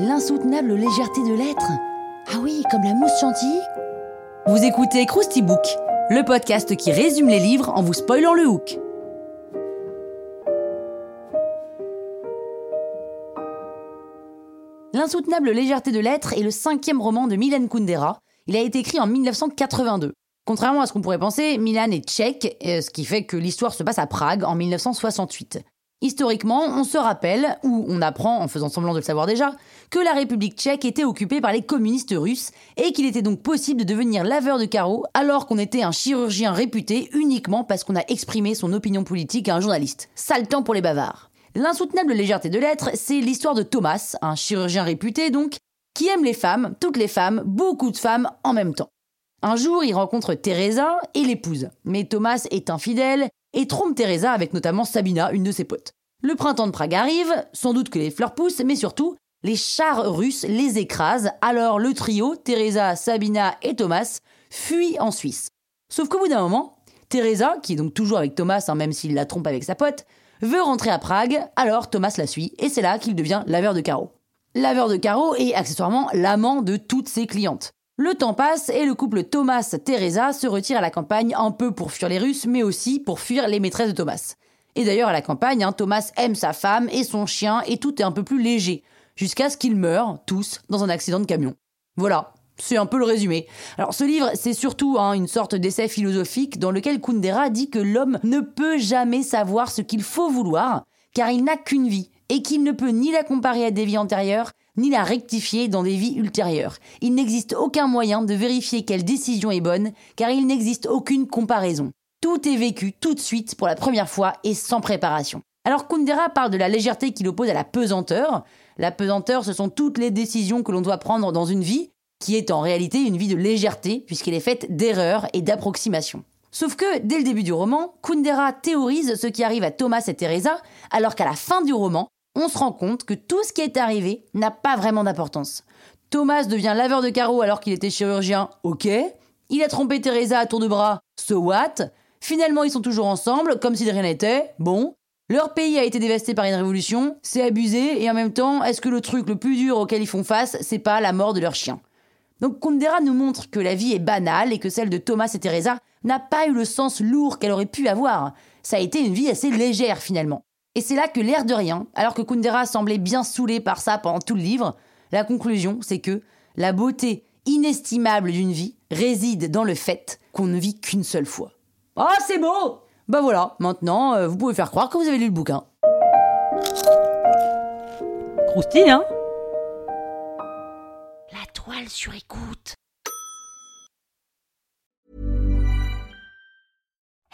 L'insoutenable légèreté de l'être Ah oui, comme la mousse chantilly Vous écoutez Krusty Book, le podcast qui résume les livres en vous spoilant le hook. L'insoutenable légèreté de l'être est le cinquième roman de Milan Kundera. Il a été écrit en 1982. Contrairement à ce qu'on pourrait penser, Milan est tchèque, euh, ce qui fait que l'histoire se passe à Prague en 1968. Historiquement, on se rappelle, ou on apprend en faisant semblant de le savoir déjà, que la République tchèque était occupée par les communistes russes et qu'il était donc possible de devenir laveur de carreaux alors qu'on était un chirurgien réputé uniquement parce qu'on a exprimé son opinion politique à un journaliste. Sale temps pour les bavards. L'insoutenable légèreté de l'être, c'est l'histoire de Thomas, un chirurgien réputé donc, qui aime les femmes, toutes les femmes, beaucoup de femmes en même temps. Un jour, il rencontre Teresa et l'épouse. Mais Thomas est infidèle et trompe Teresa avec notamment Sabina, une de ses potes. Le printemps de Prague arrive, sans doute que les fleurs poussent, mais surtout, les chars russes les écrasent, alors le trio, Teresa, Sabina et Thomas, fuit en Suisse. Sauf qu'au bout d'un moment, Teresa, qui est donc toujours avec Thomas, hein, même s'il la trompe avec sa pote, veut rentrer à Prague, alors Thomas la suit, et c'est là qu'il devient laveur de carreaux. Laveur de carreaux et accessoirement l'amant de toutes ses clientes. Le temps passe et le couple Thomas-Teresa se retire à la campagne un peu pour fuir les Russes, mais aussi pour fuir les maîtresses de Thomas. Et d'ailleurs, à la campagne, hein, Thomas aime sa femme et son chien et tout est un peu plus léger, jusqu'à ce qu'ils meurent, tous, dans un accident de camion. Voilà, c'est un peu le résumé. Alors ce livre, c'est surtout hein, une sorte d'essai philosophique dans lequel Kundera dit que l'homme ne peut jamais savoir ce qu'il faut vouloir, car il n'a qu'une vie, et qu'il ne peut ni la comparer à des vies antérieures, ni la rectifier dans des vies ultérieures. Il n'existe aucun moyen de vérifier quelle décision est bonne, car il n'existe aucune comparaison. Tout est vécu tout de suite pour la première fois et sans préparation. Alors Kundera parle de la légèreté qu'il oppose à la pesanteur. La pesanteur, ce sont toutes les décisions que l'on doit prendre dans une vie, qui est en réalité une vie de légèreté, puisqu'elle est faite d'erreurs et d'approximations. Sauf que, dès le début du roman, Kundera théorise ce qui arrive à Thomas et Teresa, alors qu'à la fin du roman, on se rend compte que tout ce qui est arrivé n'a pas vraiment d'importance. Thomas devient laveur de carreaux alors qu'il était chirurgien, ok. Il a trompé Teresa à tour de bras, so what? Finalement, ils sont toujours ensemble, comme si de rien n'était, bon. Leur pays a été dévasté par une révolution, c'est abusé, et en même temps, est-ce que le truc le plus dur auquel ils font face, c'est pas la mort de leur chien? Donc Kundera nous montre que la vie est banale et que celle de Thomas et Teresa n'a pas eu le sens lourd qu'elle aurait pu avoir. Ça a été une vie assez légère finalement. Et c'est là que l'air de rien, alors que Kundera semblait bien saoulé par ça pendant tout le livre, la conclusion c'est que la beauté inestimable d'une vie réside dans le fait qu'on ne vit qu'une seule fois. Oh c'est beau Bah voilà, maintenant euh, vous pouvez faire croire que vous avez lu le bouquin. Croustille, hein? Toile sur écoute.